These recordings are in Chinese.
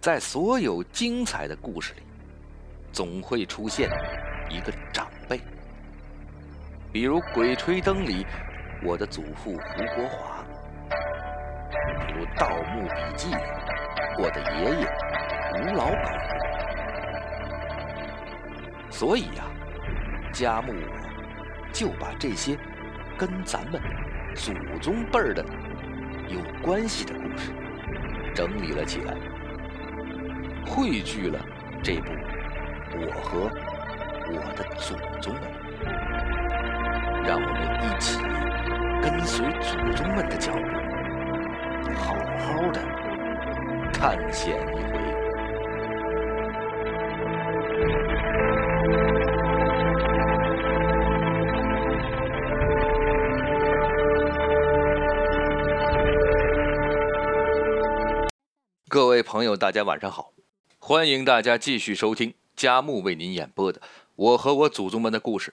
在所有精彩的故事里，总会出现一个长辈，比如《鬼吹灯》里我的祖父胡国华，比如《盗墓笔记》里我的爷爷吴老板。所以呀，家木我就把这些跟咱们祖宗辈儿的有关系的故事整理了起来，汇聚了这部《我和我的祖宗们》，让我们一起跟随祖宗们的脚步，好好的探险一回。各位朋友，大家晚上好！欢迎大家继续收听佳木为您演播的《我和我祖宗们的故事》。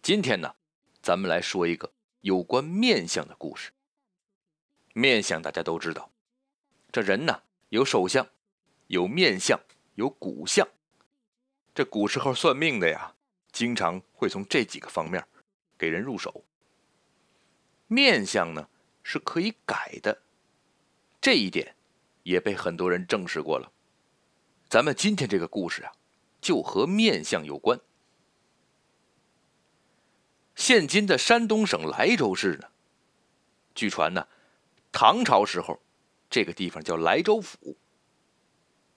今天呢，咱们来说一个有关面相的故事。面相大家都知道，这人呢有手相，有面相，有骨相。这古时候算命的呀，经常会从这几个方面给人入手。面相呢是可以改的，这一点。也被很多人证实过了。咱们今天这个故事啊，就和面相有关。现今的山东省莱州市呢，据传呢，唐朝时候，这个地方叫莱州府。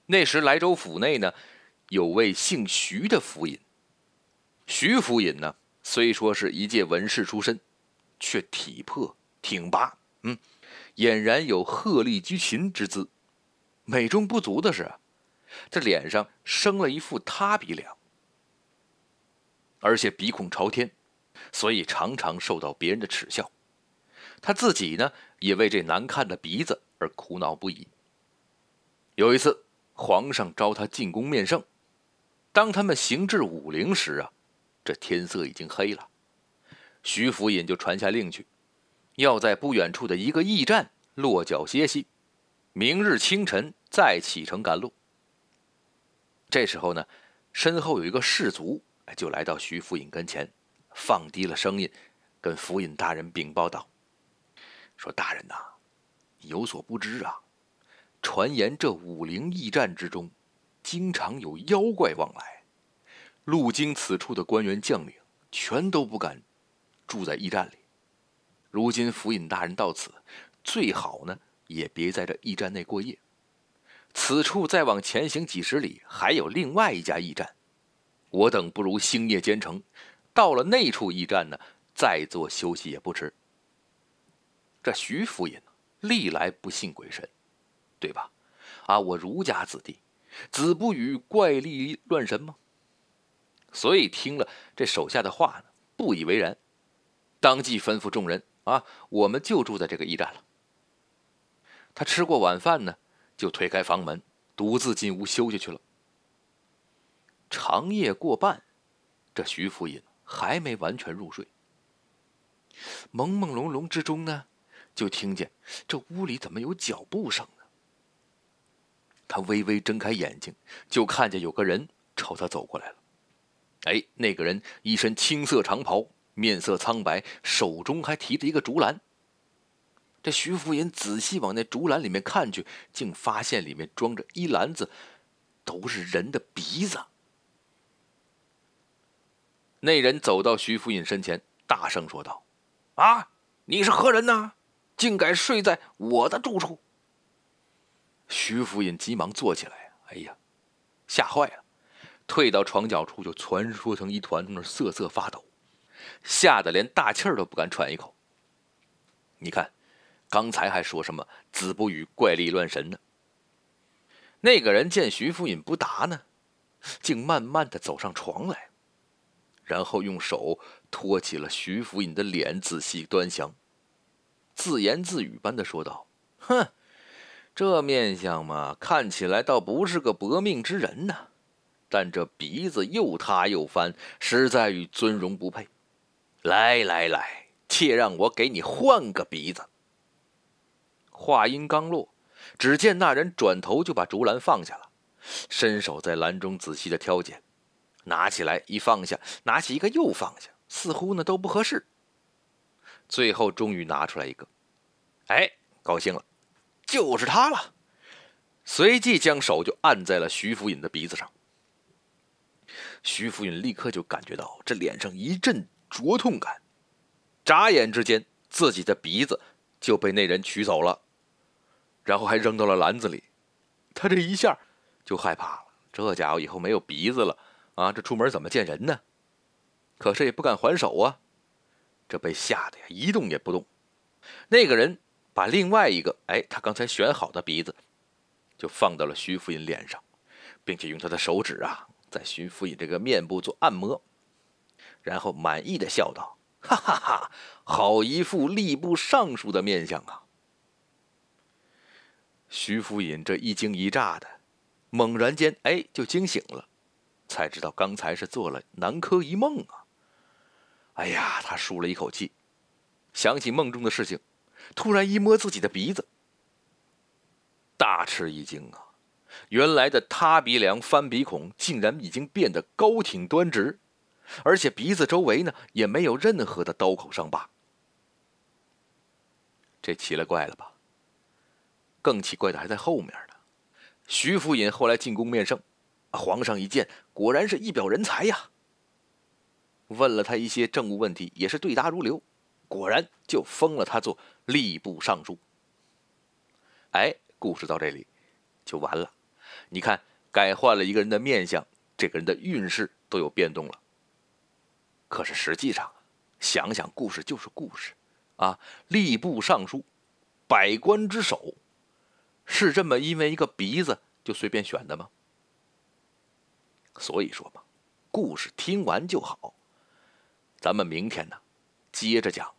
那时莱州府内呢，有位姓徐的府尹。徐府尹呢，虽说是一介文士出身，却体魄挺拔，嗯。俨然有鹤立鸡群之姿，美中不足的是，这脸上生了一副塌鼻梁，而且鼻孔朝天，所以常常受到别人的耻笑。他自己呢，也为这难看的鼻子而苦恼不已。有一次，皇上召他进宫面圣，当他们行至武陵时啊，这天色已经黑了，徐福尹就传下令去。要在不远处的一个驿站落脚歇息，明日清晨再启程赶路。这时候呢，身后有一个士卒，就来到徐府尹跟前，放低了声音，跟府尹大人禀报道：“说大人呐，有所不知啊，传言这武陵驿站之中，经常有妖怪往来，路经此处的官员将领，全都不敢住在驿站里。”如今府尹大人到此，最好呢也别在这驿站内过夜。此处再往前行几十里，还有另外一家驿站。我等不如星夜兼程，到了那处驿站呢，再做休息也不迟。这徐府尹历来不信鬼神，对吧？啊，我儒家子弟，子不语怪力乱神吗？所以听了这手下的话呢，不以为然，当即吩咐众人。啊，我们就住在这个驿站了。他吃过晚饭呢，就推开房门，独自进屋休息去了。长夜过半，这徐福尹还没完全入睡。朦朦胧胧之中呢，就听见这屋里怎么有脚步声呢？他微微睁开眼睛，就看见有个人朝他走过来了。哎，那个人一身青色长袍。面色苍白，手中还提着一个竹篮。这徐福尹仔细往那竹篮里面看去，竟发现里面装着一篮子，都是人的鼻子。那人走到徐福尹身前，大声说道：“啊，你是何人呢？竟敢睡在我的住处！”徐福尹急忙坐起来，哎呀，吓坏了，退到床角处就蜷缩成一团，那瑟瑟发抖。吓得连大气儿都不敢喘一口。你看，刚才还说什么“子不语怪力乱神”呢？那个人见徐福尹不答呢，竟慢慢的走上床来，然后用手托起了徐福尹的脸，仔细端详，自言自语般的说道：“哼，这面相嘛，看起来倒不是个薄命之人呐，但这鼻子又塌又翻，实在与尊荣不配。”来来来，且让我给你换个鼻子。话音刚落，只见那人转头就把竹篮放下了，伸手在篮中仔细的挑拣，拿起来一放下，拿起一个又放下，似乎呢都不合适。最后终于拿出来一个，哎，高兴了，就是他了。随即将手就按在了徐福尹的鼻子上。徐福尹立刻就感觉到这脸上一阵灼痛感，眨眼之间，自己的鼻子就被那人取走了，然后还扔到了篮子里。他这一下就害怕了，这家伙以后没有鼻子了啊！这出门怎么见人呢？可是也不敢还手啊，这被吓得呀一动也不动。那个人把另外一个哎，他刚才选好的鼻子，就放到了徐福尹脸上，并且用他的手指啊。在徐福尹这个面部做按摩，然后满意的笑道：“哈哈哈，好一副吏部尚书的面相啊！”徐福尹这一惊一乍的，猛然间哎就惊醒了，才知道刚才是做了南柯一梦啊！哎呀，他舒了一口气，想起梦中的事情，突然一摸自己的鼻子，大吃一惊啊！原来的塌鼻梁、翻鼻孔，竟然已经变得高挺端直，而且鼻子周围呢也没有任何的刀口伤疤。这奇了怪了吧？更奇怪的还在后面呢。徐福尹后来进宫面圣，皇上一见，果然是一表人才呀。问了他一些政务问题，也是对答如流，果然就封了他做吏部尚书。哎，故事到这里就完了。你看，改换了一个人的面相，这个人的运势都有变动了。可是实际上，想想故事就是故事，啊，吏部尚书，百官之首，是这么因为一个鼻子就随便选的吗？所以说嘛，故事听完就好。咱们明天呢，接着讲。